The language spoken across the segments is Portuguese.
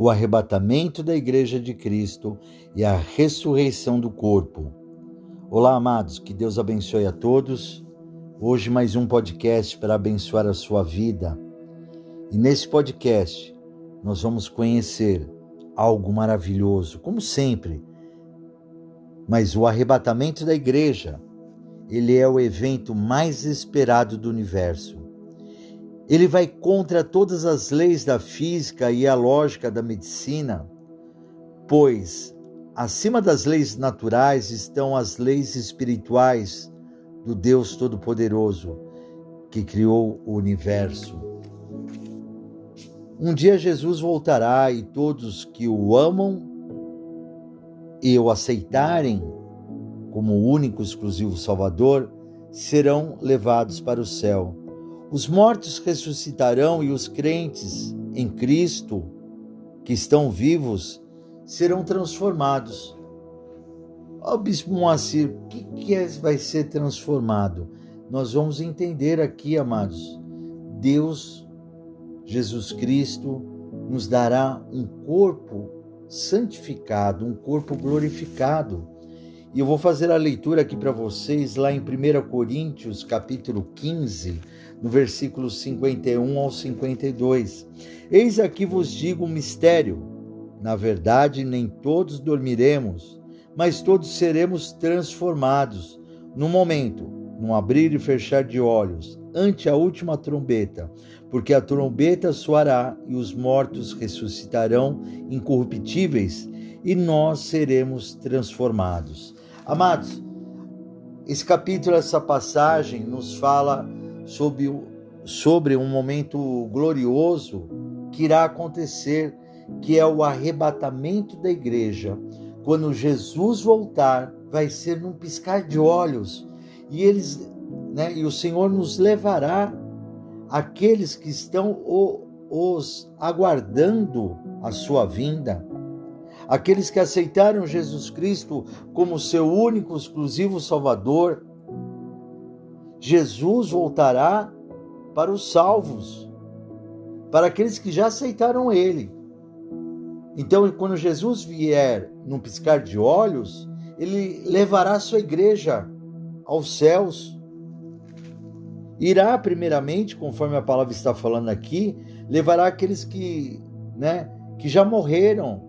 o arrebatamento da Igreja de Cristo e a ressurreição do corpo. Olá, amados, que Deus abençoe a todos. Hoje, mais um podcast para abençoar a sua vida. E nesse podcast, nós vamos conhecer algo maravilhoso, como sempre. Mas o arrebatamento da igreja, ele é o evento mais esperado do universo. Ele vai contra todas as leis da física e a lógica da medicina, pois acima das leis naturais estão as leis espirituais do Deus Todo-Poderoso que criou o universo. Um dia Jesus voltará e todos que o amam e o aceitarem como o único exclusivo Salvador serão levados para o céu os mortos ressuscitarão e os crentes em Cristo, que estão vivos, serão transformados. Ó oh, Bispo Moacir, o que, que é, vai ser transformado? Nós vamos entender aqui, amados. Deus, Jesus Cristo, nos dará um corpo santificado, um corpo glorificado. E eu vou fazer a leitura aqui para vocês lá em 1 Coríntios, capítulo 15, no versículo 51 ao 52. Eis aqui vos digo um mistério. Na verdade, nem todos dormiremos, mas todos seremos transformados no momento, num abrir e fechar de olhos, ante a última trombeta, porque a trombeta soará e os mortos ressuscitarão incorruptíveis e nós seremos transformados. Amados, esse capítulo, essa passagem nos fala sobre, sobre um momento glorioso que irá acontecer, que é o arrebatamento da igreja. Quando Jesus voltar, vai ser num piscar de olhos e eles, né, e o Senhor nos levará aqueles que estão os aguardando a sua vinda, aqueles que aceitaram Jesus Cristo como seu único exclusivo Salvador, Jesus voltará para os salvos, para aqueles que já aceitaram Ele. Então, quando Jesus vier num piscar de olhos, ele levará sua igreja aos céus. Irá, primeiramente, conforme a palavra está falando aqui, levará aqueles que, né, que já morreram,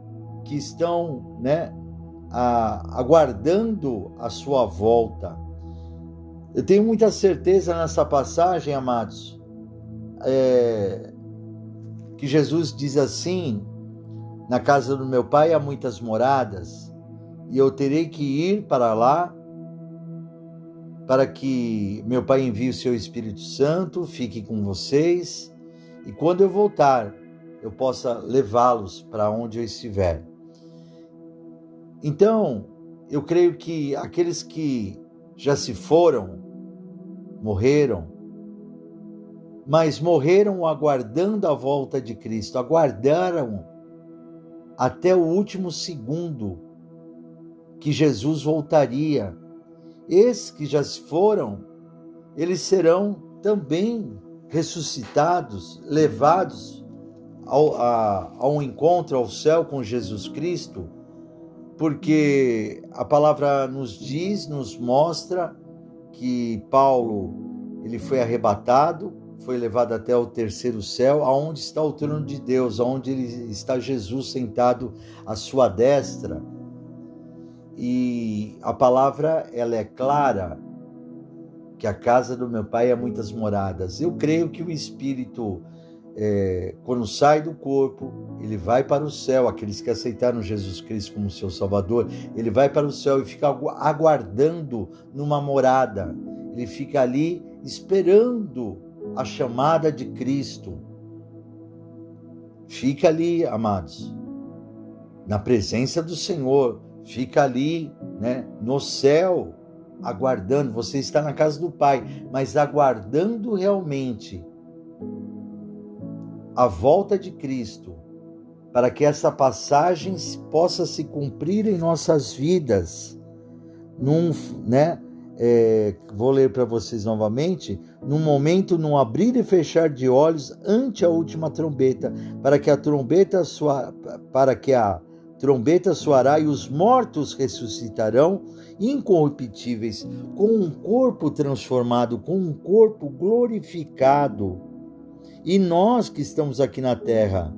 que estão, né, a, aguardando a sua volta. Eu tenho muita certeza nessa passagem, amados, é, que Jesus diz assim: Na casa do meu pai há muitas moradas, e eu terei que ir para lá para que meu pai envie o seu Espírito Santo, fique com vocês, e quando eu voltar, eu possa levá-los para onde eu estiver. Então, eu creio que aqueles que já se foram, morreram, mas morreram aguardando a volta de Cristo, aguardaram até o último segundo que Jesus voltaria. Esses que já se foram, eles serão também ressuscitados, levados ao, a, ao encontro ao céu com Jesus Cristo porque a palavra nos diz, nos mostra que Paulo ele foi arrebatado, foi levado até o terceiro céu, aonde está o trono de Deus, aonde está Jesus sentado à sua destra. E a palavra ela é clara que a casa do meu pai é muitas moradas. Eu creio que o Espírito é, quando sai do corpo, ele vai para o céu. Aqueles que aceitaram Jesus Cristo como seu Salvador, ele vai para o céu e fica aguardando numa morada. Ele fica ali esperando a chamada de Cristo. Fica ali, amados, na presença do Senhor. Fica ali, né, no céu, aguardando. Você está na casa do Pai, mas aguardando realmente a volta de Cristo, para que essa passagem possa se cumprir em nossas vidas. Num, né, é, vou ler para vocês novamente, num momento, num abrir e fechar de olhos, ante a última trombeta, para que a trombeta soar, para que a trombeta soará e os mortos ressuscitarão incorruptíveis, com um corpo transformado, com um corpo glorificado. E nós que estamos aqui na terra,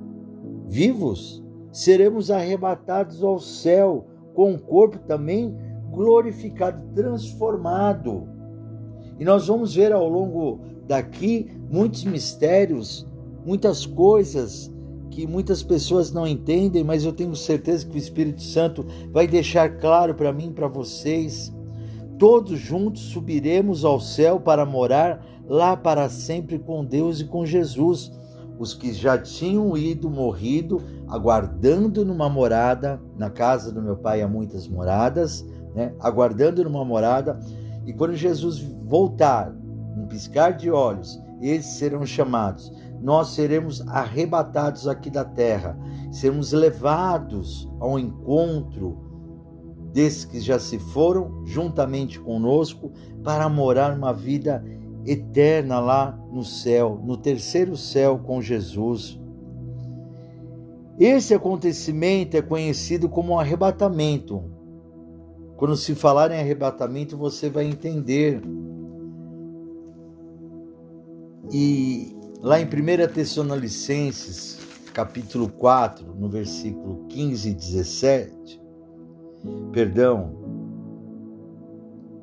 vivos, seremos arrebatados ao céu com um corpo também glorificado, transformado. E nós vamos ver ao longo daqui muitos mistérios, muitas coisas que muitas pessoas não entendem, mas eu tenho certeza que o Espírito Santo vai deixar claro para mim para vocês. Todos juntos subiremos ao céu para morar lá para sempre com Deus e com Jesus. Os que já tinham ido, morrido, aguardando numa morada, na casa do meu pai há muitas moradas, né? aguardando numa morada, e quando Jesus voltar, um piscar de olhos, eles serão chamados. Nós seremos arrebatados aqui da terra, seremos levados ao encontro desses que já se foram, juntamente conosco, para morar uma vida eterna lá no céu, no terceiro céu com Jesus. Esse acontecimento é conhecido como arrebatamento. Quando se falar em arrebatamento, você vai entender. E lá em 1 Tessalonicenses, capítulo 4, no versículo 15 e 17, perdão,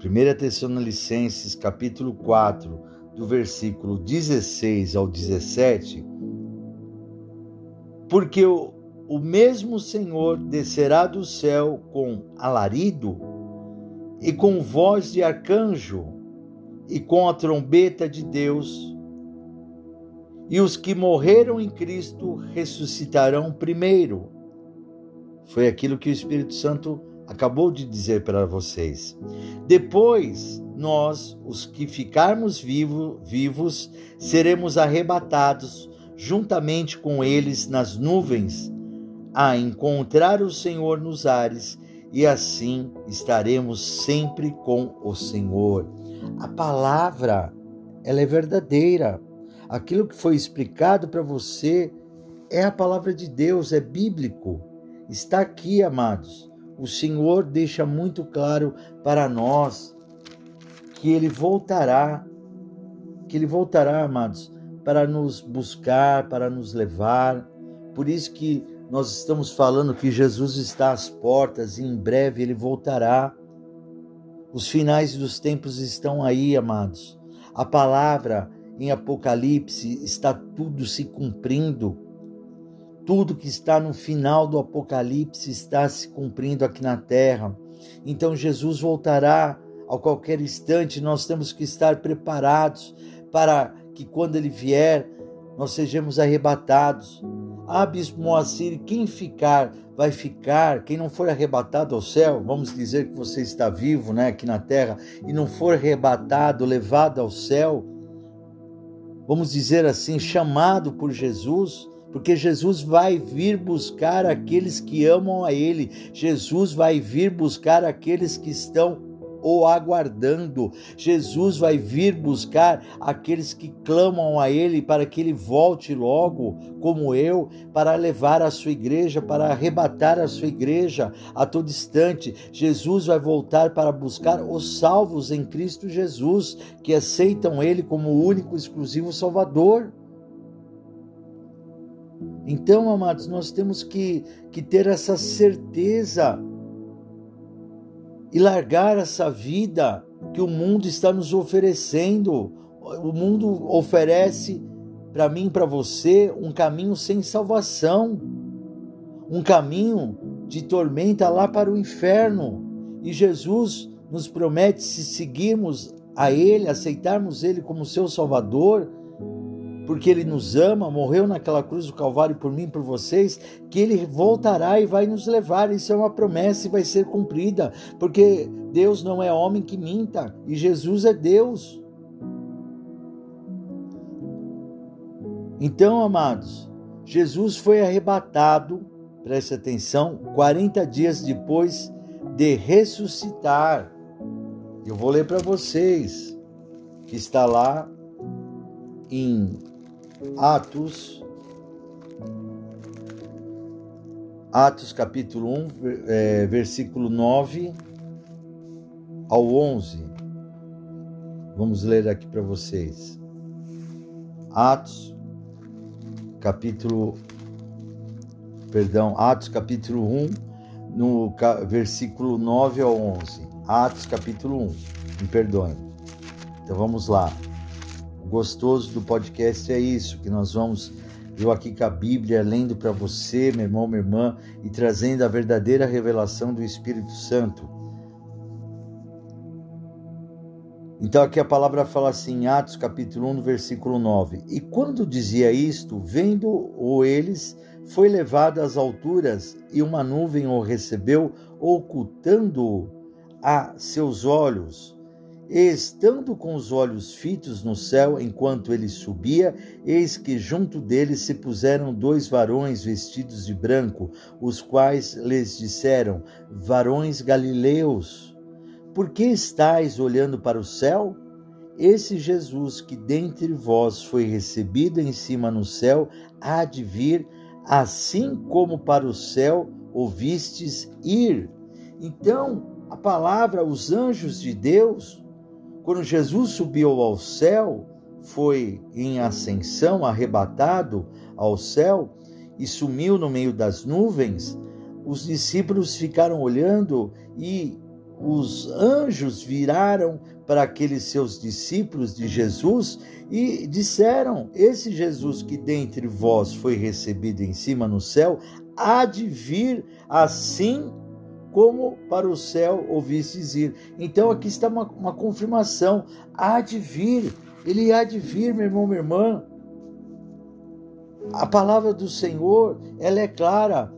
1 Tessalonicenses, capítulo 4, do versículo 16 ao 17, porque o, o mesmo Senhor descerá do céu com alarido e com voz de arcanjo e com a trombeta de Deus, e os que morreram em Cristo ressuscitarão primeiro. Foi aquilo que o Espírito Santo acabou de dizer para vocês. Depois, nós, os que ficarmos vivo, vivos, seremos arrebatados juntamente com eles nas nuvens, a encontrar o Senhor nos ares, e assim estaremos sempre com o Senhor. A palavra, ela é verdadeira. Aquilo que foi explicado para você é a palavra de Deus, é bíblico. Está aqui, amados. O Senhor deixa muito claro para nós que ele voltará, que ele voltará, amados, para nos buscar, para nos levar. Por isso que nós estamos falando que Jesus está às portas e em breve ele voltará. Os finais dos tempos estão aí, amados. A palavra em Apocalipse está tudo se cumprindo. Tudo que está no final do Apocalipse está se cumprindo aqui na terra. Então Jesus voltará a qualquer instante. Nós temos que estar preparados para que quando ele vier, nós sejamos arrebatados. Ah, Bispo Moacir, quem ficar vai ficar, quem não for arrebatado ao céu, vamos dizer que você está vivo né, aqui na terra, e não for arrebatado, levado ao céu, vamos dizer assim, chamado por Jesus, porque Jesus vai vir buscar aqueles que amam a Ele, Jesus vai vir buscar aqueles que estão o aguardando. Jesus vai vir buscar aqueles que clamam a Ele para que Ele volte logo, como eu, para levar a sua igreja, para arrebatar a sua igreja a todo instante. Jesus vai voltar para buscar os salvos em Cristo Jesus, que aceitam Ele como único exclusivo Salvador. Então, amados, nós temos que, que ter essa certeza e largar essa vida que o mundo está nos oferecendo. O mundo oferece para mim e para você um caminho sem salvação, um caminho de tormenta lá para o inferno. E Jesus nos promete, se seguirmos a Ele, aceitarmos Ele como seu Salvador, porque Ele nos ama, morreu naquela cruz do Calvário por mim por vocês, que Ele voltará e vai nos levar. Isso é uma promessa e vai ser cumprida, porque Deus não é homem que minta e Jesus é Deus. Então, amados, Jesus foi arrebatado, preste atenção, 40 dias depois de ressuscitar. Eu vou ler para vocês, que está lá em Atos, Atos capítulo 1, é, versículo 9 ao 11. Vamos ler aqui para vocês. Atos, capítulo, perdão, Atos capítulo 1, no versículo 9 ao 11. Atos capítulo 1, me perdoem. Então vamos lá. O gostoso do podcast é isso, que nós vamos eu aqui com a Bíblia, lendo para você, meu irmão, minha irmã, e trazendo a verdadeira revelação do Espírito Santo. Então aqui a palavra fala assim, Atos capítulo 1, no versículo 9. E quando dizia isto, vendo-o eles, foi levado às alturas, e uma nuvem o recebeu, ocultando-o a seus olhos. Estando com os olhos fitos no céu enquanto ele subia, eis que junto dele se puseram dois varões vestidos de branco, os quais lhes disseram: Varões galileus, por que estáis olhando para o céu? Esse Jesus que dentre vós foi recebido em cima no céu, há de vir, assim como para o céu ouvistes ir. Então, a palavra, os anjos de Deus, quando Jesus subiu ao céu, foi em ascensão, arrebatado ao céu e sumiu no meio das nuvens, os discípulos ficaram olhando e os anjos viraram para aqueles seus discípulos de Jesus e disseram: Esse Jesus que dentre vós foi recebido em cima no céu, há de vir assim como para o céu ouvistes ir. Então aqui está uma, uma confirmação: há de vir, ele há de vir, meu irmão, minha irmã. A palavra do Senhor, ela é clara.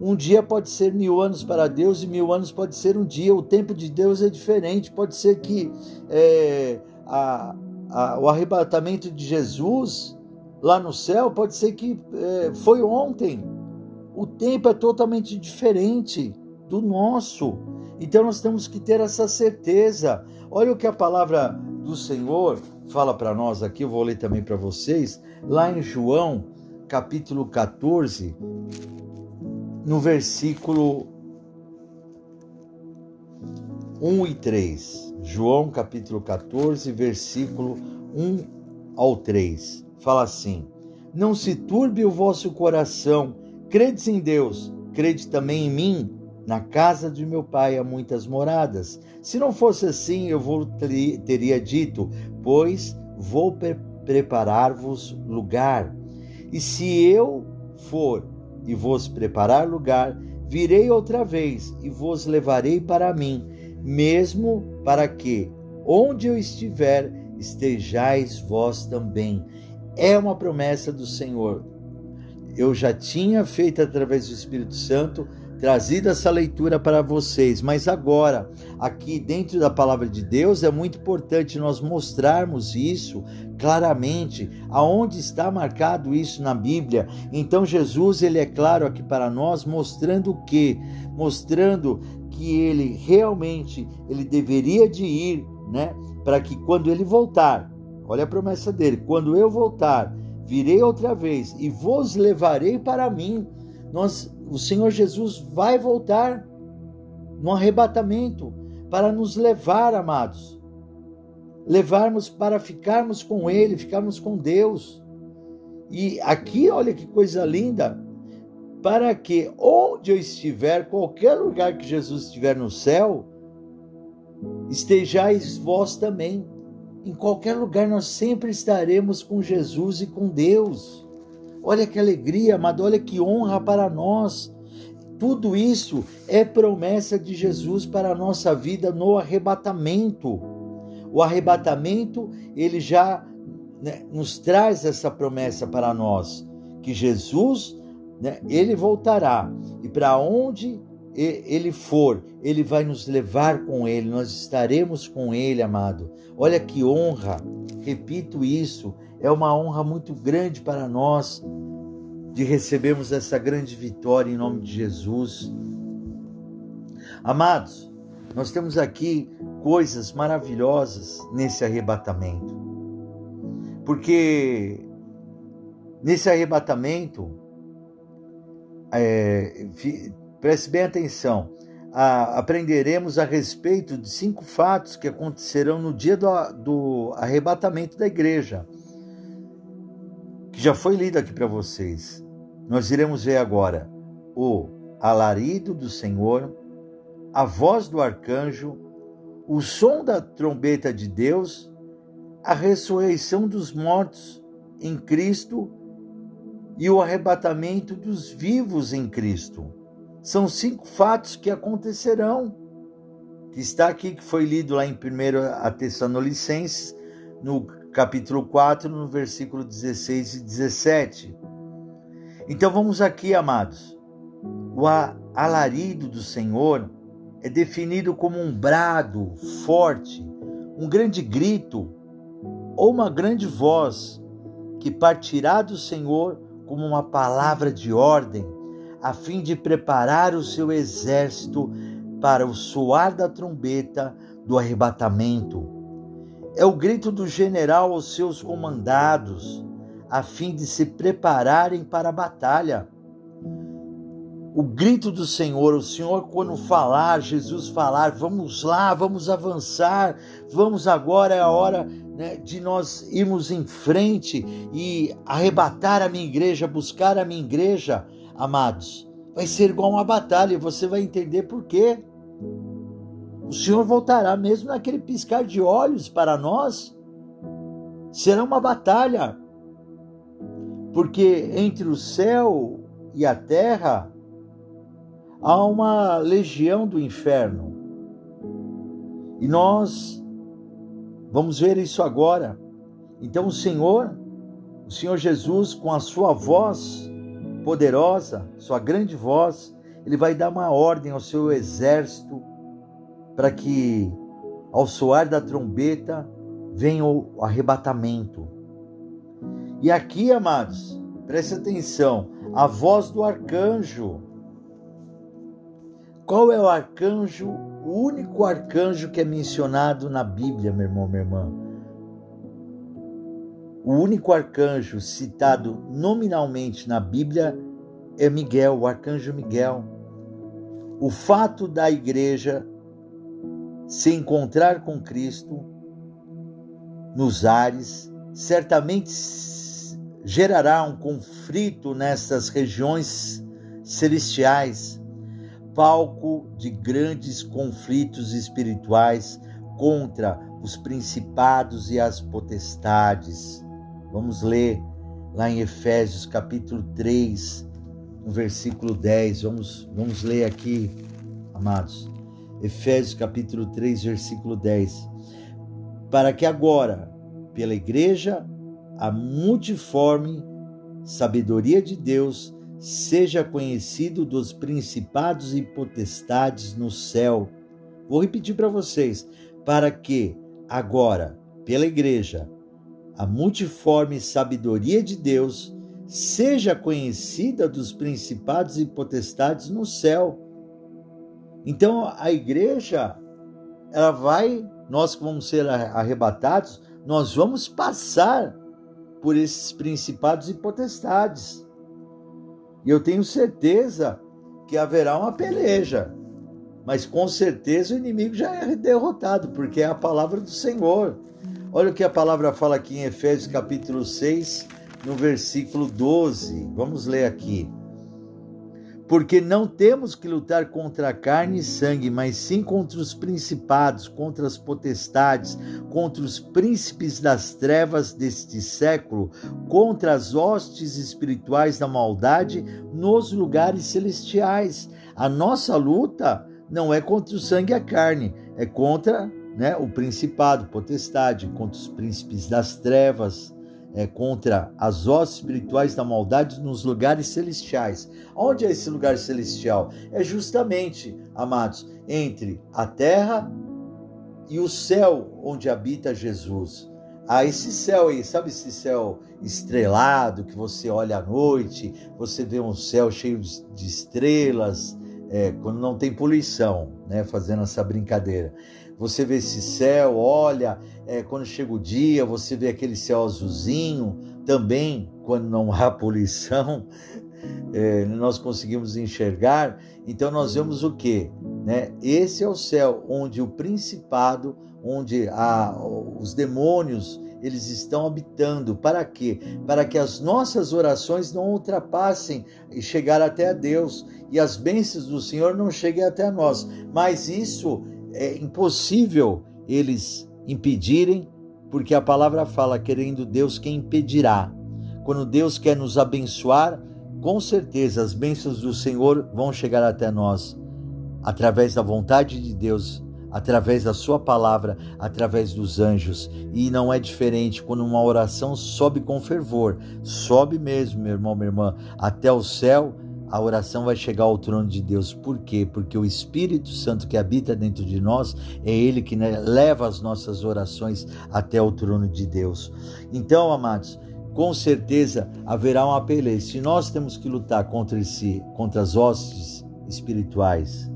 Um dia pode ser mil anos para Deus e mil anos pode ser um dia. O tempo de Deus é diferente. Pode ser que é, a, a, o arrebatamento de Jesus lá no céu pode ser que é, foi ontem. O tempo é totalmente diferente do nosso. Então nós temos que ter essa certeza. Olha o que a palavra do Senhor fala para nós aqui, eu vou ler também para vocês, lá em João, capítulo 14, no versículo 1 e 3. João, capítulo 14, versículo 1 ao 3. Fala assim: Não se turbe o vosso coração, credes em Deus, crede também em mim. Na casa de meu pai há muitas moradas. Se não fosse assim, eu vou teria dito, pois vou pre preparar-vos lugar. E se eu for e vos preparar lugar, virei outra vez e vos levarei para mim, mesmo para que, onde eu estiver, estejais vós também. É uma promessa do Senhor. Eu já tinha feito através do Espírito Santo trazido essa leitura para vocês, mas agora, aqui dentro da palavra de Deus, é muito importante nós mostrarmos isso claramente, aonde está marcado isso na Bíblia. Então Jesus, ele é claro aqui para nós, mostrando o que? Mostrando que ele realmente ele deveria de ir, né, para que quando ele voltar, olha a promessa dele, quando eu voltar, virei outra vez e vos levarei para mim. Nós o Senhor Jesus vai voltar no arrebatamento para nos levar, amados. Levarmos para ficarmos com Ele, ficarmos com Deus. E aqui, olha que coisa linda, para que onde eu estiver, qualquer lugar que Jesus estiver no céu, estejais vós também. Em qualquer lugar nós sempre estaremos com Jesus e com Deus. Olha que alegria, amado, olha que honra para nós. Tudo isso é promessa de Jesus para a nossa vida no arrebatamento. O arrebatamento, ele já né, nos traz essa promessa para nós, que Jesus, né, ele voltará e para onde ele for, ele vai nos levar com ele, nós estaremos com ele, amado. Olha que honra, repito isso, é uma honra muito grande para nós de recebermos essa grande vitória em nome de Jesus. Amados, nós temos aqui coisas maravilhosas nesse arrebatamento. Porque nesse arrebatamento, é, preste bem atenção, a, aprenderemos a respeito de cinco fatos que acontecerão no dia do, do arrebatamento da igreja, já foi lido aqui para vocês. Nós iremos ver agora o alarido do Senhor, a voz do arcanjo, o som da trombeta de Deus, a ressurreição dos mortos em Cristo e o arrebatamento dos vivos em Cristo. São cinco fatos que acontecerão, que está aqui, que foi lido lá em 1 Tessalonicenses, no capítulo 4, no versículo 16 e 17. Então vamos aqui, amados. O alarido do Senhor é definido como um brado forte, um grande grito ou uma grande voz que partirá do Senhor como uma palavra de ordem a fim de preparar o seu exército para o soar da trombeta do arrebatamento. É o grito do general aos seus comandados, a fim de se prepararem para a batalha. O grito do Senhor, o Senhor, quando falar, Jesus falar, vamos lá, vamos avançar, vamos agora, é a hora né, de nós irmos em frente e arrebatar a minha igreja, buscar a minha igreja amados, vai ser igual uma batalha e você vai entender por quê. O Senhor voltará mesmo naquele piscar de olhos para nós. Será uma batalha. Porque entre o céu e a terra há uma legião do inferno. E nós vamos ver isso agora. Então o Senhor, o Senhor Jesus, com a sua voz, poderosa, sua grande voz, ele vai dar uma ordem ao seu exército para que, ao soar da trombeta, venha o arrebatamento. E aqui, amados, preste atenção, a voz do arcanjo. Qual é o arcanjo, o único arcanjo que é mencionado na Bíblia, meu irmão, minha irmã? O único arcanjo citado nominalmente na Bíblia é Miguel, o arcanjo Miguel. O fato da igreja se encontrar com Cristo nos ares certamente gerará um conflito nessas regiões celestiais, palco de grandes conflitos espirituais contra os principados e as potestades. Vamos ler lá em Efésios capítulo 3, no versículo 10. Vamos, vamos ler aqui, amados. Efésios capítulo 3, versículo 10. Para que agora, pela igreja, a multiforme sabedoria de Deus seja conhecido dos principados e potestades no céu. Vou repetir para vocês, para que agora, pela igreja, a multiforme sabedoria de Deus seja conhecida dos principados e potestades no céu. Então a igreja, ela vai, nós que vamos ser arrebatados, nós vamos passar por esses principados e potestades. E eu tenho certeza que haverá uma peleja, mas com certeza o inimigo já é derrotado, porque é a palavra do Senhor. Olha o que a palavra fala aqui em Efésios capítulo 6, no versículo 12. Vamos ler aqui. Porque não temos que lutar contra carne e sangue, mas sim contra os principados, contra as potestades, contra os príncipes das trevas deste século, contra as hostes espirituais da maldade nos lugares celestiais. A nossa luta não é contra o sangue e a carne, é contra né, o principado, potestade, contra os príncipes das trevas, é, contra as hostes espirituais da maldade nos lugares celestiais. Onde é esse lugar celestial? É justamente, amados, entre a terra e o céu onde habita Jesus. Ah, esse céu aí, sabe esse céu estrelado que você olha à noite, você vê um céu cheio de estrelas, é, quando não tem poluição, né, fazendo essa brincadeira. Você vê esse céu, olha, é, quando chega o dia, você vê aquele céu azulzinho, também quando não há poluição, é, nós conseguimos enxergar. Então nós vemos o que? Né? Esse é o céu onde o principado, onde há os demônios eles estão habitando. Para quê? Para que as nossas orações não ultrapassem e chegar até a Deus e as bênçãos do Senhor não cheguem até nós. Mas isso é impossível eles impedirem, porque a palavra fala: querendo Deus, quem impedirá? Quando Deus quer nos abençoar, com certeza as bênçãos do Senhor vão chegar até nós através da vontade de Deus através da sua palavra, através dos anjos. E não é diferente quando uma oração sobe com fervor, sobe mesmo, meu irmão, minha irmã, até o céu. A oração vai chegar ao trono de Deus. Por quê? Porque o Espírito Santo que habita dentro de nós é Ele que né, leva as nossas orações até o trono de Deus. Então, amados, com certeza haverá uma peleja. Se nós temos que lutar contra esse, contra as hostes espirituais,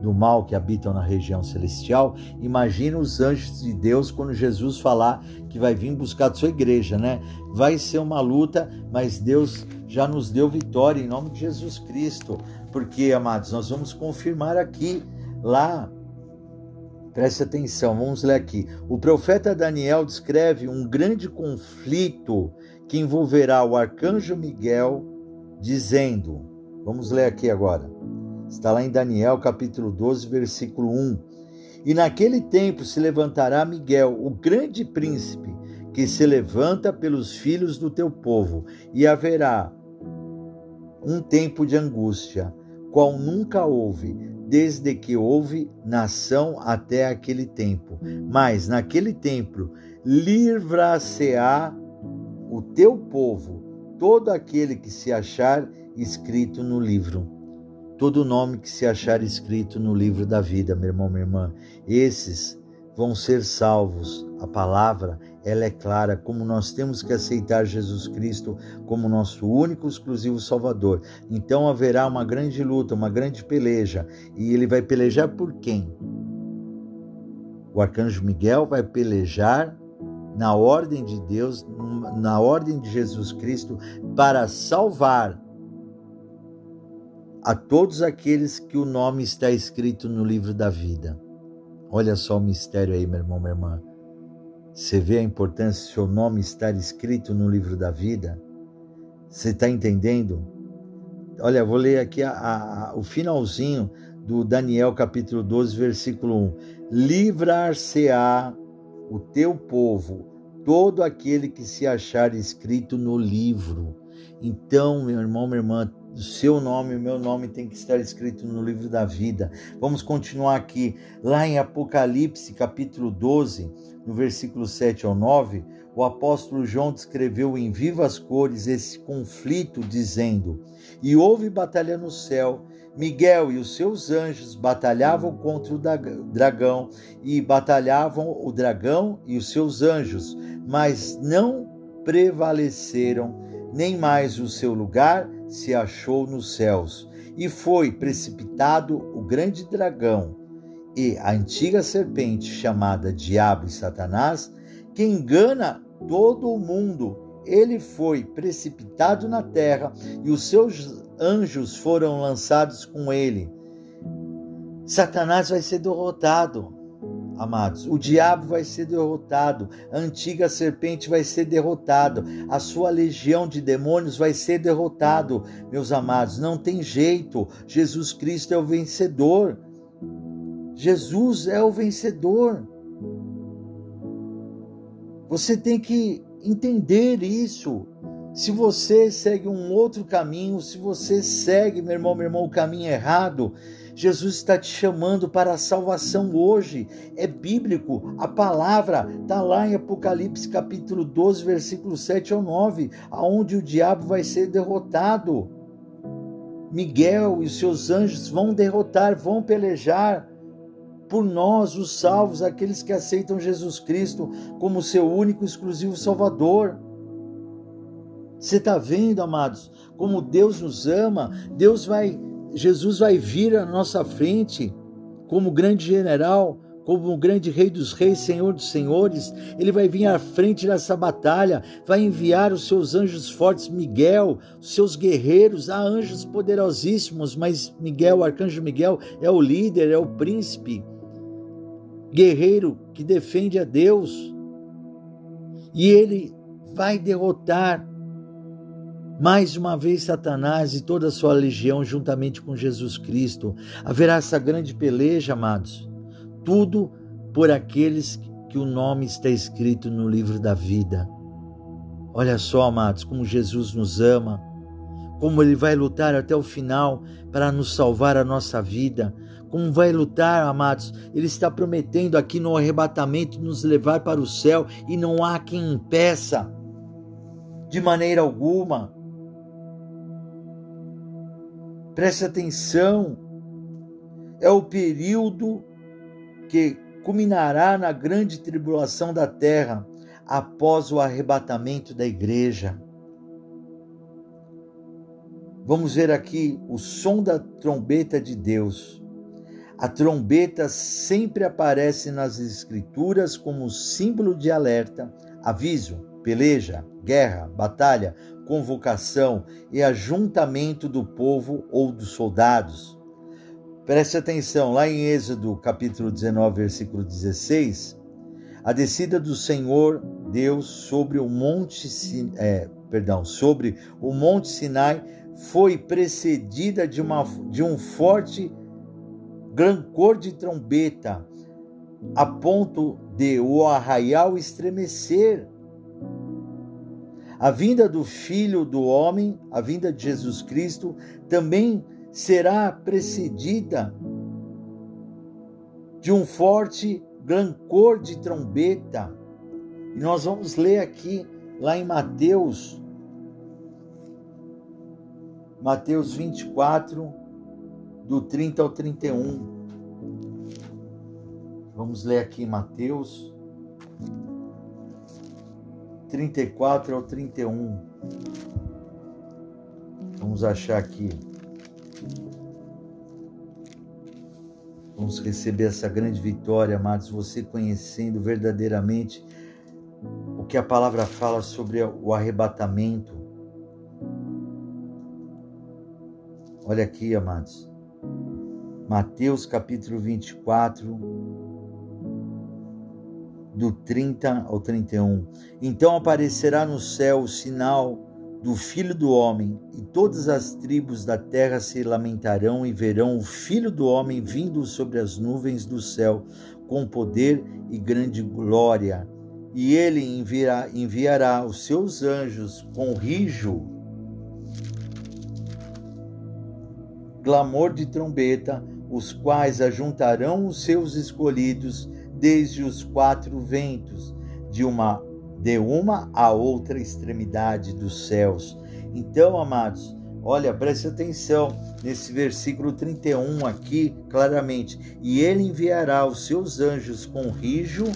do mal que habitam na região celestial, imagina os anjos de Deus quando Jesus falar que vai vir buscar a sua igreja, né? Vai ser uma luta, mas Deus já nos deu vitória em nome de Jesus Cristo. Porque, amados, nós vamos confirmar aqui, lá, preste atenção, vamos ler aqui. O profeta Daniel descreve um grande conflito que envolverá o arcanjo Miguel, dizendo: Vamos ler aqui agora. Está lá em Daniel capítulo 12, versículo 1. E naquele tempo se levantará Miguel, o grande príncipe, que se levanta pelos filhos do teu povo, e haverá um tempo de angústia, qual nunca houve, desde que houve nação até aquele tempo. Mas naquele tempo livrar-se-á o teu povo, todo aquele que se achar escrito no livro todo nome que se achar escrito no livro da vida, meu irmão, minha irmã. Esses vão ser salvos. A palavra, ela é clara, como nós temos que aceitar Jesus Cristo como nosso único exclusivo Salvador. Então haverá uma grande luta, uma grande peleja, e ele vai pelejar por quem? O arcanjo Miguel vai pelejar na ordem de Deus, na ordem de Jesus Cristo, para salvar a todos aqueles que o nome está escrito no livro da vida. Olha só o mistério aí, meu irmão, minha irmã. Você vê a importância de seu nome estar escrito no livro da vida? Você está entendendo? Olha, vou ler aqui a, a, o finalzinho do Daniel capítulo 12, versículo 1. Livrar-se-á o teu povo, todo aquele que se achar escrito no livro. Então, meu irmão, minha irmã, seu nome, o meu nome tem que estar escrito no livro da vida. Vamos continuar aqui, lá em Apocalipse, capítulo 12, no versículo 7 ao 9, o apóstolo João descreveu em vivas cores esse conflito, dizendo: E houve batalha no céu. Miguel e os seus anjos batalhavam contra o dragão, e batalhavam o dragão e os seus anjos, mas não prevaleceram, nem mais o seu lugar se achou nos céus, e foi precipitado o grande dragão e a antiga serpente chamada Diabo e Satanás, que engana todo o mundo. Ele foi precipitado na terra e os seus anjos foram lançados com ele. Satanás vai ser derrotado amados. O diabo vai ser derrotado, a antiga serpente vai ser derrotado, a sua legião de demônios vai ser derrotado, meus amados. Não tem jeito. Jesus Cristo é o vencedor. Jesus é o vencedor. Você tem que entender isso. Se você segue um outro caminho, se você segue, meu irmão, meu irmão, o caminho errado, Jesus está te chamando para a salvação hoje. É bíblico. A palavra está lá em Apocalipse capítulo 12, versículo 7 ao 9, aonde o diabo vai ser derrotado. Miguel e seus anjos vão derrotar, vão pelejar por nós, os salvos, aqueles que aceitam Jesus Cristo como seu único exclusivo Salvador. Você está vendo, amados, como Deus nos ama? Deus vai Jesus vai vir à nossa frente como grande general, como o grande Rei dos Reis, Senhor dos Senhores, ele vai vir à frente dessa batalha, vai enviar os seus anjos fortes, Miguel, os seus guerreiros, há anjos poderosíssimos, mas Miguel, o arcanjo Miguel, é o líder, é o príncipe, guerreiro que defende a Deus. E ele vai derrotar mais uma vez Satanás e toda a sua legião juntamente com Jesus Cristo. Haverá essa grande peleja, amados. Tudo por aqueles que o nome está escrito no livro da vida. Olha só, amados, como Jesus nos ama, como ele vai lutar até o final para nos salvar a nossa vida, como vai lutar, amados. Ele está prometendo aqui no arrebatamento nos levar para o céu e não há quem impeça de maneira alguma. Preste atenção, é o período que culminará na grande tribulação da terra após o arrebatamento da igreja. Vamos ver aqui o som da trombeta de Deus. A trombeta sempre aparece nas Escrituras como símbolo de alerta, aviso, peleja, guerra, batalha, convocação e ajuntamento do povo ou dos soldados. Preste atenção, lá em Êxodo capítulo 19, versículo 16, a descida do Senhor Deus sobre o monte, é, perdão, sobre o monte Sinai foi precedida de, uma, de um forte glancor de trombeta, a ponto de o arraial estremecer a vinda do Filho do Homem, a vinda de Jesus Cristo, também será precedida de um forte glancor de trombeta. E nós vamos ler aqui, lá em Mateus, Mateus 24, do 30 ao 31. Vamos ler aqui Mateus 34 ao 31. Vamos achar aqui. Vamos receber essa grande vitória, amados, você conhecendo verdadeiramente o que a palavra fala sobre o arrebatamento. Olha aqui, amados. Mateus capítulo 24, do 30 ao 31. Então aparecerá no céu o sinal do Filho do Homem, e todas as tribos da terra se lamentarão e verão o Filho do Homem vindo sobre as nuvens do céu, com poder e grande glória. E ele enviará, enviará os seus anjos com rijo, clamor de trombeta, os quais ajuntarão os seus escolhidos desde os quatro ventos, de uma de uma a outra extremidade dos céus. Então, amados, olha, preste atenção nesse versículo 31 aqui, claramente. E ele enviará os seus anjos com rijo,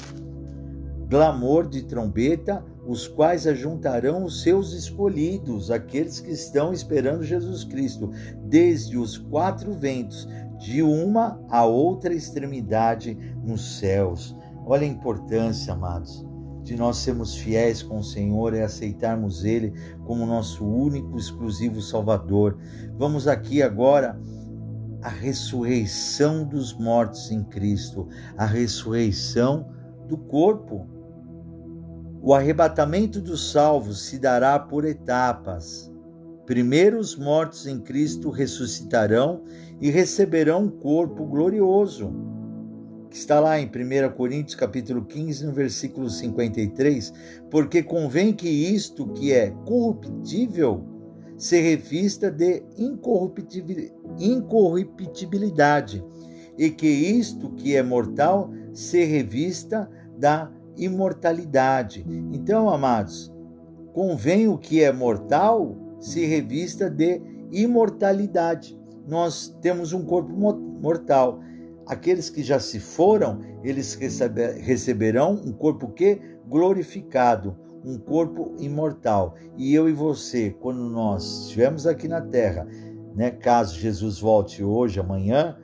clamor de trombeta, os quais ajuntarão os seus escolhidos, aqueles que estão esperando Jesus Cristo, desde os quatro ventos, de uma a outra extremidade nos céus. Olha a importância, amados, de nós sermos fiéis com o Senhor e aceitarmos Ele como nosso único, exclusivo Salvador. Vamos aqui agora a ressurreição dos mortos em Cristo, a ressurreição do corpo. O arrebatamento dos salvos se dará por etapas. Primeiro os mortos em Cristo ressuscitarão e receberão um corpo glorioso. Que está lá em 1 Coríntios capítulo 15, no versículo 53, porque convém que isto que é corruptível se revista de incorruptibilidade, e que isto que é mortal se revista da imortalidade. Então, amados, convém o que é mortal se revista de imortalidade. Nós temos um corpo mortal. Aqueles que já se foram, eles receberão um corpo que glorificado, um corpo imortal. E eu e você, quando nós estivermos aqui na terra, né, caso Jesus volte hoje, amanhã,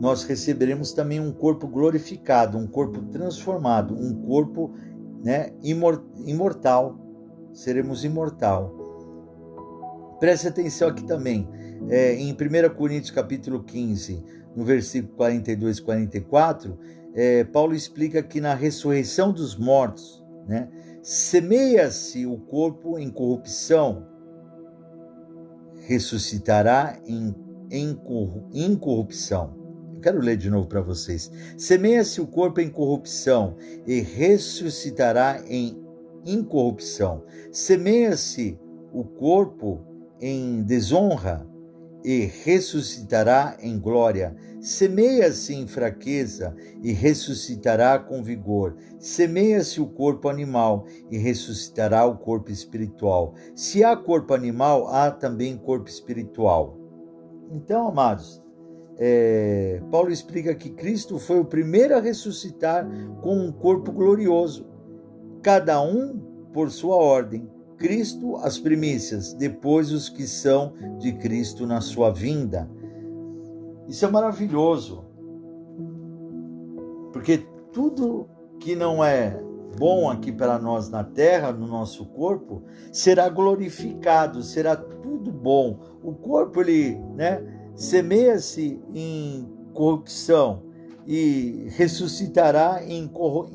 nós receberemos também um corpo glorificado, um corpo transformado, um corpo né, imortal. Seremos imortal. Preste atenção aqui também. É, em 1 Coríntios capítulo 15, no versículo 42 e 44, é, Paulo explica que na ressurreição dos mortos, né, semeia-se o corpo em corrupção, ressuscitará em, em incorrupção. Eu quero ler de novo para vocês. Semeia-se o corpo em corrupção e ressuscitará em incorrupção. Semeia-se o corpo em desonra e ressuscitará em glória. Semeia-se em fraqueza e ressuscitará com vigor. Semeia-se o corpo animal e ressuscitará o corpo espiritual. Se há corpo animal, há também corpo espiritual. Então, amados, é, Paulo explica que Cristo foi o primeiro a ressuscitar com um corpo glorioso, cada um por sua ordem. Cristo as primícias, depois os que são de Cristo na sua vinda. Isso é maravilhoso, porque tudo que não é bom aqui para nós na terra, no nosso corpo, será glorificado, será tudo bom. O corpo ele, né, semeia-se em corrupção e ressuscitará em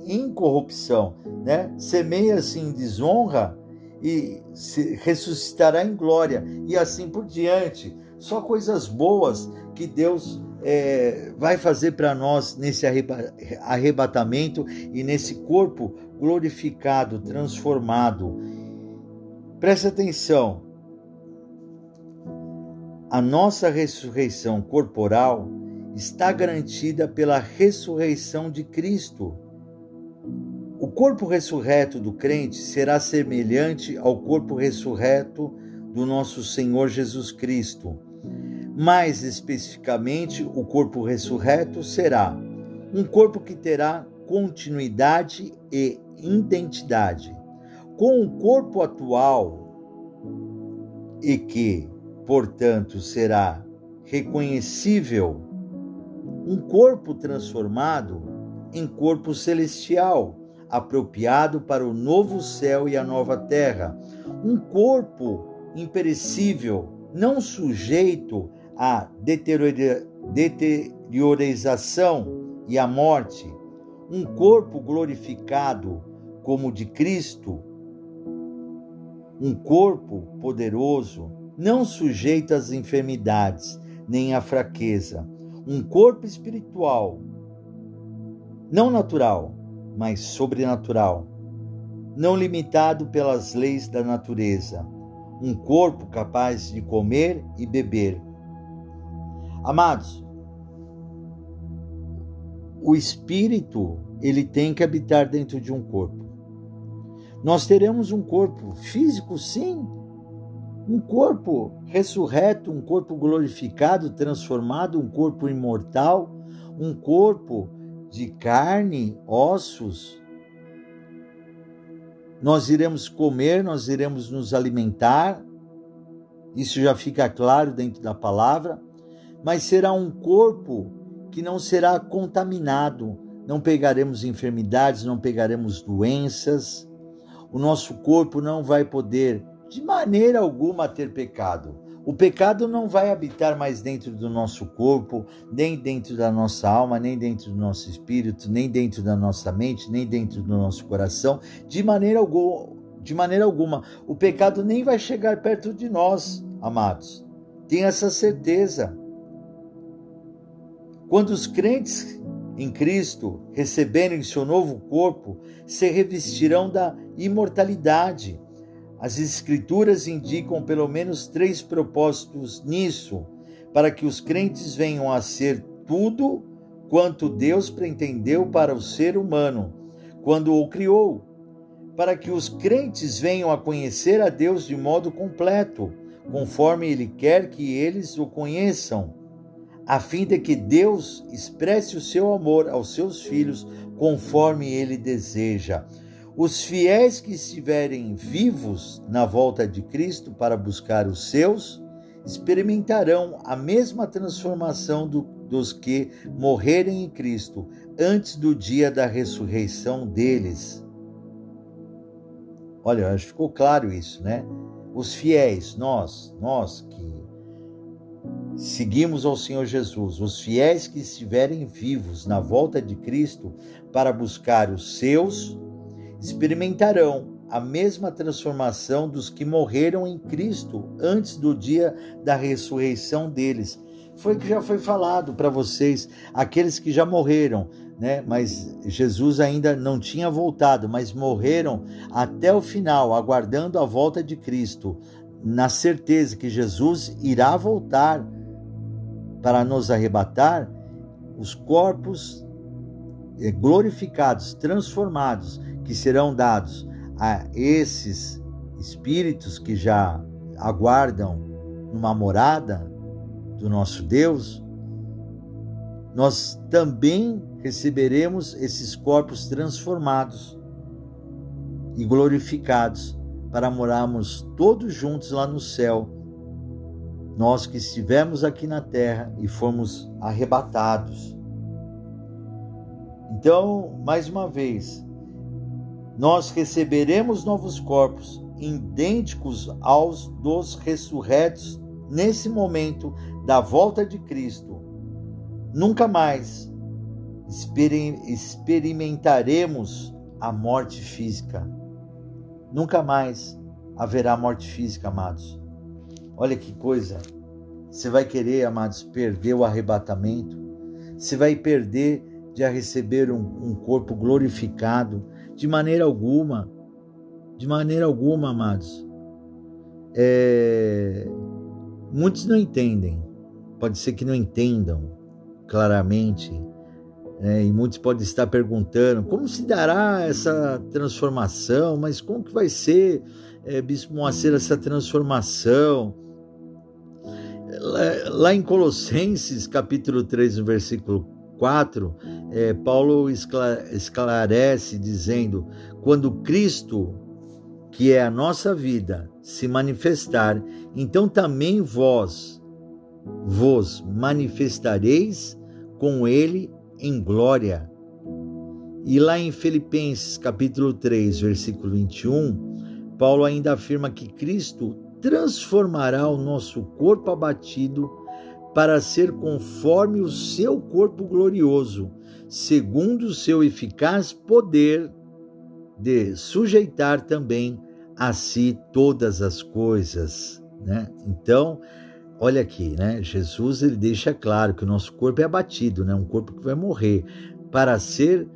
incorrupção, né? Semeia-se em desonra e ressuscitará em glória, e assim por diante. Só coisas boas que Deus é, vai fazer para nós nesse arrebatamento e nesse corpo glorificado, transformado. Preste atenção. A nossa ressurreição corporal está garantida pela ressurreição de Cristo. Corpo ressurreto do crente será semelhante ao corpo ressurreto do nosso Senhor Jesus Cristo. Mais especificamente, o corpo ressurreto será um corpo que terá continuidade e identidade. Com o corpo atual e que, portanto, será reconhecível, um corpo transformado em corpo celestial apropriado para o novo céu e a nova terra, um corpo imperecível, não sujeito à deteriorização e à morte, um corpo glorificado como o de Cristo, um corpo poderoso, não sujeito às enfermidades nem à fraqueza, um corpo espiritual, não natural, mas sobrenatural, não limitado pelas leis da natureza, um corpo capaz de comer e beber. Amados, o espírito, ele tem que habitar dentro de um corpo. Nós teremos um corpo físico, sim, um corpo ressurreto, um corpo glorificado, transformado, um corpo imortal, um corpo de carne, ossos. Nós iremos comer, nós iremos nos alimentar, isso já fica claro dentro da palavra, mas será um corpo que não será contaminado, não pegaremos enfermidades, não pegaremos doenças, o nosso corpo não vai poder de maneira alguma ter pecado. O pecado não vai habitar mais dentro do nosso corpo, nem dentro da nossa alma, nem dentro do nosso espírito, nem dentro da nossa mente, nem dentro do nosso coração, de maneira alguma. De maneira alguma, o pecado nem vai chegar perto de nós, amados. Tenha essa certeza. Quando os crentes em Cristo receberem seu novo corpo, se revestirão da imortalidade as Escrituras indicam pelo menos três propósitos nisso, para que os crentes venham a ser tudo quanto Deus pretendeu para o ser humano quando o criou, para que os crentes venham a conhecer a Deus de modo completo, conforme Ele quer que eles o conheçam, a fim de que Deus expresse o seu amor aos seus filhos conforme Ele deseja. Os fiéis que estiverem vivos na volta de Cristo para buscar os seus experimentarão a mesma transformação do, dos que morrerem em Cristo antes do dia da ressurreição deles. Olha, acho que ficou claro isso, né? Os fiéis, nós, nós que seguimos ao Senhor Jesus, os fiéis que estiverem vivos na volta de Cristo para buscar os seus, experimentarão a mesma transformação dos que morreram em Cristo antes do dia da ressurreição deles. Foi que já foi falado para vocês, aqueles que já morreram, né? Mas Jesus ainda não tinha voltado, mas morreram até o final, aguardando a volta de Cristo, na certeza que Jesus irá voltar para nos arrebatar, os corpos eh, glorificados, transformados, que serão dados a esses espíritos que já aguardam numa morada do nosso Deus, nós também receberemos esses corpos transformados e glorificados para morarmos todos juntos lá no céu. Nós que estivemos aqui na terra e fomos arrebatados. Então, mais uma vez, nós receberemos novos corpos idênticos aos dos ressurretos nesse momento da volta de Cristo. Nunca mais experimentaremos a morte física. Nunca mais haverá morte física, amados. Olha que coisa. Você vai querer, amados, perder o arrebatamento. Você vai perder de receber um, um corpo glorificado de maneira alguma, de maneira alguma, amados. É... Muitos não entendem, pode ser que não entendam claramente, é, e muitos podem estar perguntando como se dará essa transformação, mas como que vai ser, é, Bispo Moacir, essa transformação? Lá, em Colossenses, capítulo 3, versículo 4, é, Paulo esclarece dizendo: quando Cristo, que é a nossa vida, se manifestar, então também vós vos manifestareis com ele em glória. E lá em Filipenses capítulo 3, versículo 21, Paulo ainda afirma que Cristo transformará o nosso corpo abatido para ser conforme o seu corpo glorioso, segundo o seu eficaz poder de sujeitar também a si todas as coisas, né? Então, olha aqui, né? Jesus ele deixa claro que o nosso corpo é abatido, né? Um corpo que vai morrer para ser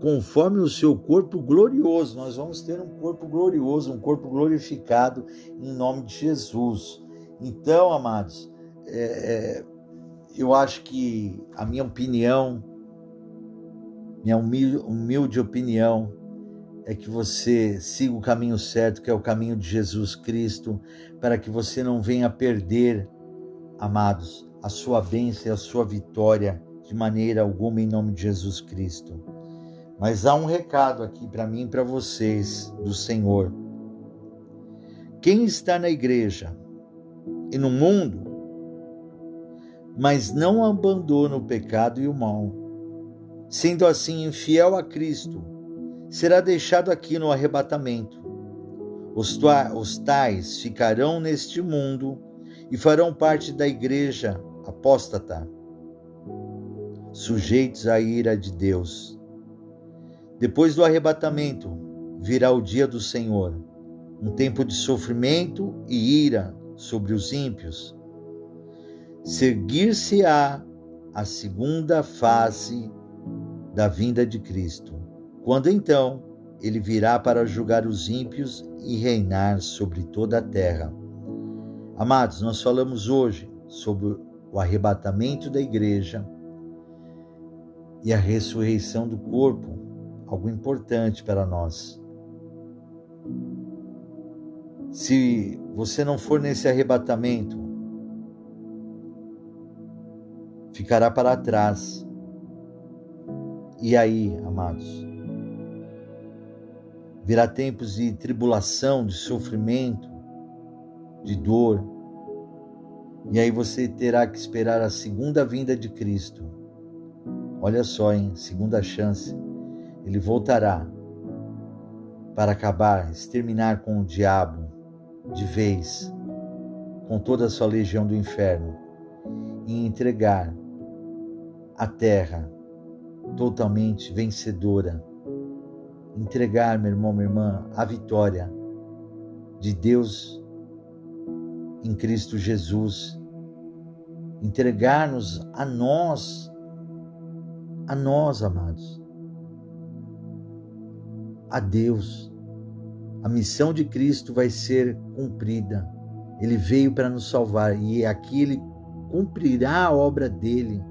conforme o seu corpo glorioso. Nós vamos ter um corpo glorioso, um corpo glorificado em nome de Jesus. Então, amados, é, é, eu acho que a minha opinião, minha humilde, humilde opinião, é que você siga o caminho certo, que é o caminho de Jesus Cristo, para que você não venha perder, amados, a sua bênção e a sua vitória de maneira alguma em nome de Jesus Cristo. Mas há um recado aqui para mim e para vocês do Senhor. Quem está na igreja e no mundo, mas não abandona o pecado e o mal, sendo assim infiel a Cristo, será deixado aqui no arrebatamento. Os, os tais ficarão neste mundo e farão parte da igreja apóstata, sujeitos à ira de Deus. Depois do arrebatamento, virá o dia do Senhor, um tempo de sofrimento e ira sobre os ímpios. Seguir-se-á a segunda fase da vinda de Cristo, quando então ele virá para julgar os ímpios e reinar sobre toda a terra. Amados, nós falamos hoje sobre o arrebatamento da igreja e a ressurreição do corpo, algo importante para nós. Se você não for nesse arrebatamento, ficará para trás. E aí, amados, virá tempos de tribulação, de sofrimento, de dor. E aí você terá que esperar a segunda vinda de Cristo. Olha só, hein? Segunda chance. Ele voltará para acabar, exterminar com o diabo de vez, com toda a sua legião do inferno, e entregar a terra totalmente vencedora. Entregar, meu irmão, minha irmã, a vitória de Deus em Cristo Jesus. Entregar-nos a nós, a nós, amados, a Deus. A missão de Cristo vai ser cumprida. Ele veio para nos salvar e aqui ele cumprirá a obra dele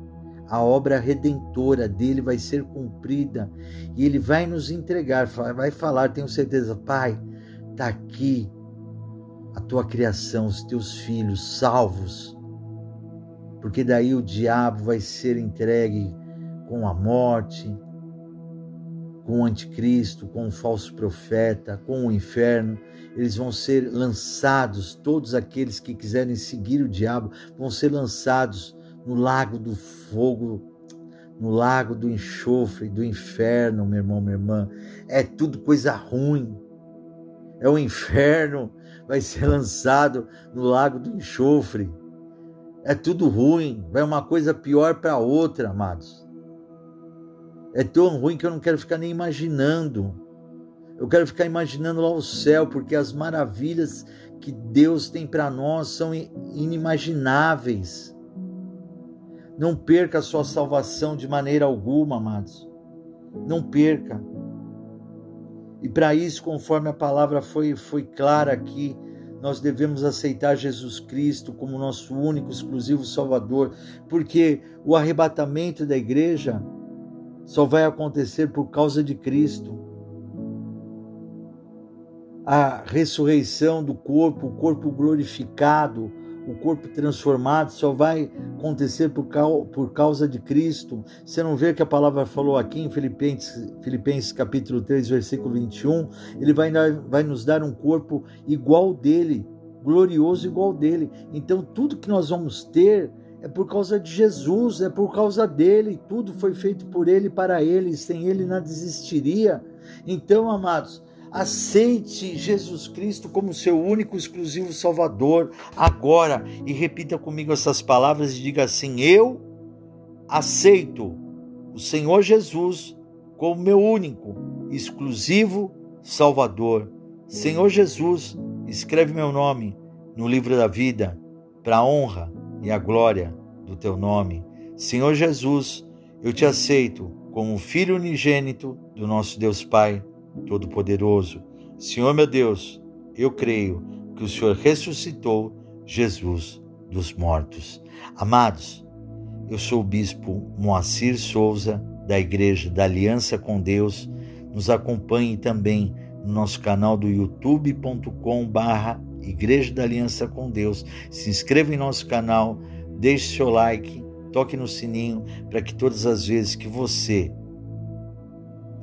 a obra redentora dele vai ser cumprida e ele vai nos entregar, vai falar, tenho certeza, Pai, está aqui a tua criação, os teus filhos salvos, porque daí o diabo vai ser entregue com a morte, com o anticristo, com o falso profeta, com o inferno. Eles vão ser lançados, todos aqueles que quiserem seguir o diabo vão ser lançados no lago do fogo, no lago do enxofre, do inferno, meu irmão, minha irmã. É tudo coisa ruim. É o inferno, vai ser lançado no lago do enxofre. É tudo ruim, vai uma coisa pior para outra, amados. É tão ruim que eu não quero ficar nem imaginando. Eu quero ficar imaginando lá o céu, porque as maravilhas que Deus tem para nós são inimagináveis. Não perca a sua salvação de maneira alguma, amados. Não perca. E para isso, conforme a palavra foi, foi clara aqui, nós devemos aceitar Jesus Cristo como nosso único, exclusivo Salvador, porque o arrebatamento da igreja só vai acontecer por causa de Cristo. A ressurreição do corpo, o corpo glorificado, o corpo transformado só vai acontecer por, por causa de Cristo. Você não vê que a palavra falou aqui em Filipenses, Filipenses capítulo 3, versículo 21? Ele vai, vai nos dar um corpo igual dele, glorioso igual dele. Então tudo que nós vamos ter é por causa de Jesus, é por causa dele, tudo foi feito por ele para ele, sem ele nada existiria. Então, amados, Aceite Jesus Cristo como seu único exclusivo Salvador agora e repita comigo essas palavras e diga assim: Eu aceito o Senhor Jesus como meu único exclusivo Salvador. Senhor Jesus, escreve meu nome no livro da vida para a honra e a glória do teu nome. Senhor Jesus, eu te aceito como filho unigênito do nosso Deus Pai Todo-Poderoso. Senhor meu Deus, eu creio que o Senhor ressuscitou Jesus dos mortos. Amados, eu sou o bispo Moacir Souza, da Igreja da Aliança com Deus. Nos acompanhe também no nosso canal do youtube.com barra Igreja da Aliança com Deus. Se inscreva em nosso canal, deixe seu like, toque no sininho para que todas as vezes que você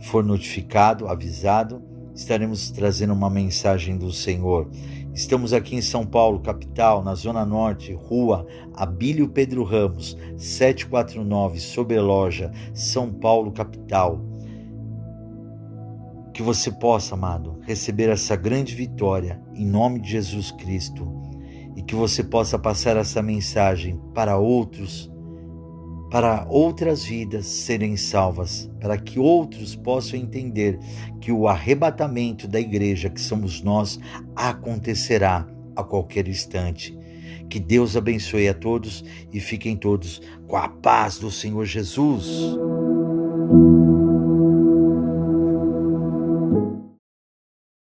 for notificado, avisado, estaremos trazendo uma mensagem do Senhor. Estamos aqui em São Paulo, capital, na Zona Norte, rua Abílio Pedro Ramos, 749, sob loja, São Paulo, capital. Que você possa, amado, receber essa grande vitória em nome de Jesus Cristo e que você possa passar essa mensagem para outros para outras vidas serem salvas, para que outros possam entender que o arrebatamento da igreja, que somos nós, acontecerá a qualquer instante. Que Deus abençoe a todos e fiquem todos com a paz do Senhor Jesus.